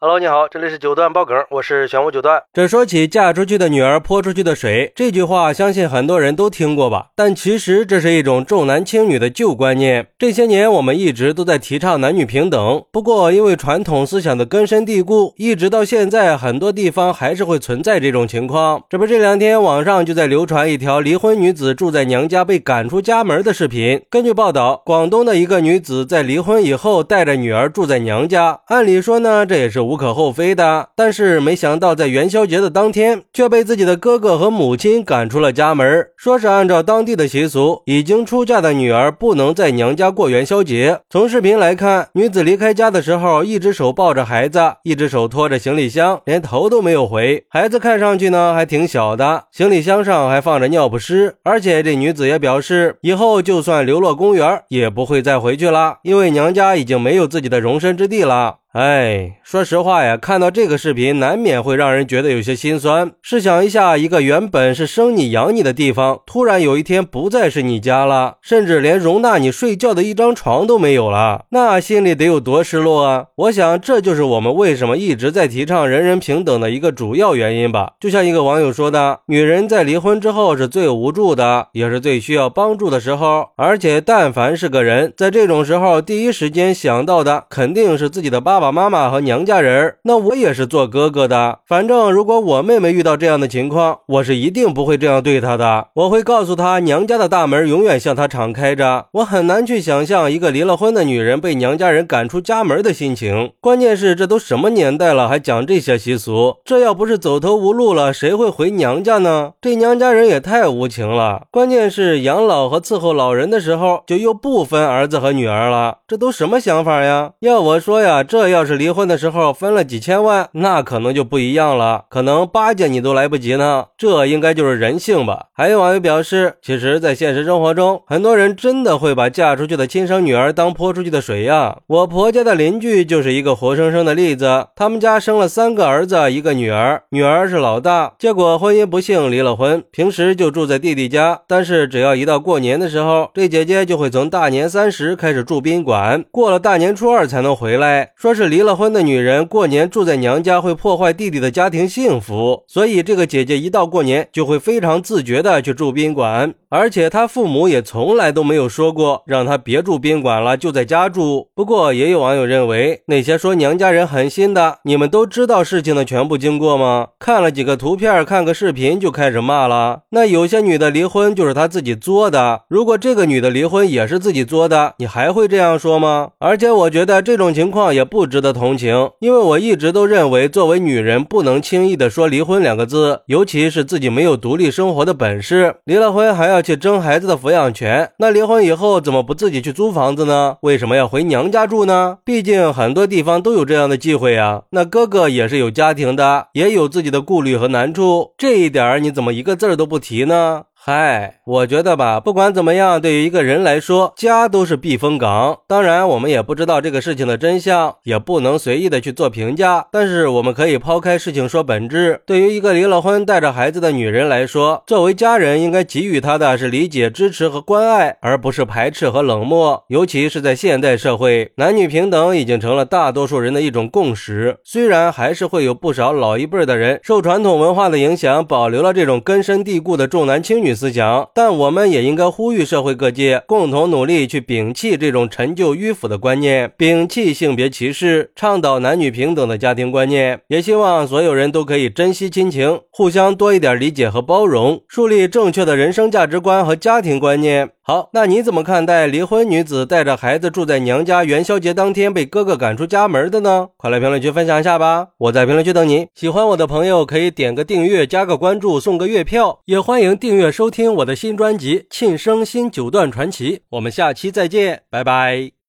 Hello，你好，这里是九段爆梗，我是玄武九段。这说起嫁出去的女儿泼出去的水这句话，相信很多人都听过吧？但其实这是一种重男轻女的旧观念。这些年我们一直都在提倡男女平等，不过因为传统思想的根深蒂固，一直到现在，很多地方还是会存在这种情况。这不，这两天网上就在流传一条离婚女子住在娘家被赶出家门的视频。根据报道，广东的一个女子在离婚以后带着女儿住在娘家，按理说呢，这也是。无可厚非的，但是没想到在元宵节的当天，却被自己的哥哥和母亲赶出了家门。说是按照当地的习俗，已经出嫁的女儿不能在娘家过元宵节。从视频来看，女子离开家的时候，一只手抱着孩子，一只手拖着行李箱，连头都没有回。孩子看上去呢还挺小的，行李箱上还放着尿不湿。而且这女子也表示，以后就算流落公园，也不会再回去了，因为娘家已经没有自己的容身之地了。哎，说实话呀，看到这个视频，难免会让人觉得有些心酸。试想一下，一个原本是生你养你的地方，突然有一天不再是你家了，甚至连容纳你睡觉的一张床都没有了，那心里得有多失落啊！我想，这就是我们为什么一直在提倡人人平等的一个主要原因吧。就像一个网友说的：“女人在离婚之后是最无助的，也是最需要帮助的时候。而且，但凡是个人，在这种时候，第一时间想到的肯定是自己的爸。”爸妈妈和娘家人，那我也是做哥哥的。反正如果我妹妹遇到这样的情况，我是一定不会这样对她的。我会告诉她，娘家的大门永远向她敞开着。我很难去想象一个离了婚的女人被娘家人赶出家门的心情。关键是这都什么年代了，还讲这些习俗？这要不是走投无路了，谁会回娘家呢？这娘家人也太无情了。关键是养老和伺候老人的时候，就又不分儿子和女儿了。这都什么想法呀？要我说呀，这。要是离婚的时候分了几千万，那可能就不一样了，可能巴结你都来不及呢。这应该就是人性吧？还有网友表示，其实，在现实生活中，很多人真的会把嫁出去的亲生女儿当泼出去的水呀。我婆家的邻居就是一个活生生的例子，他们家生了三个儿子，一个女儿，女儿是老大，结果婚姻不幸离了婚，平时就住在弟弟家，但是只要一到过年的时候，这姐姐就会从大年三十开始住宾馆，过了大年初二才能回来，说。是离了婚的女人过年住在娘家会破坏弟弟的家庭幸福，所以这个姐姐一到过年就会非常自觉的去住宾馆。而且他父母也从来都没有说过让他别住宾馆了，就在家住。不过也有网友认为，那些说娘家人狠心的，你们都知道事情的全部经过吗？看了几个图片，看个视频就开始骂了。那有些女的离婚就是她自己作的，如果这个女的离婚也是自己作的，你还会这样说吗？而且我觉得这种情况也不值得同情，因为我一直都认为，作为女人不能轻易的说离婚两个字，尤其是自己没有独立生活的本事，离了婚还要。要去争孩子的抚养权，那离婚以后怎么不自己去租房子呢？为什么要回娘家住呢？毕竟很多地方都有这样的忌讳呀。那哥哥也是有家庭的，也有自己的顾虑和难处，这一点你怎么一个字儿都不提呢？嗨，我觉得吧，不管怎么样，对于一个人来说，家都是避风港。当然，我们也不知道这个事情的真相，也不能随意的去做评价。但是，我们可以抛开事情说本质。对于一个离了婚带着孩子的女人来说，作为家人应该给予她的是理解、支持和关爱，而不是排斥和冷漠。尤其是在现代社会，男女平等已经成了大多数人的一种共识。虽然还是会有不少老一辈的人受传统文化的影响，保留了这种根深蒂固的重男轻女。思想，但我们也应该呼吁社会各界共同努力，去摒弃这种陈旧迂腐的观念，摒弃性别歧视，倡导男女平等的家庭观念。也希望所有人都可以珍惜亲情，互相多一点理解和包容，树立正确的人生价值观和家庭观念。好，那你怎么看待离婚女子带着孩子住在娘家，元宵节当天被哥哥赶出家门的呢？快来评论区分享一下吧！我在评论区等你。喜欢我的朋友可以点个订阅，加个关注，送个月票，也欢迎订阅收收听我的新专辑《庆生新九段传奇》。我们下期再见，拜拜。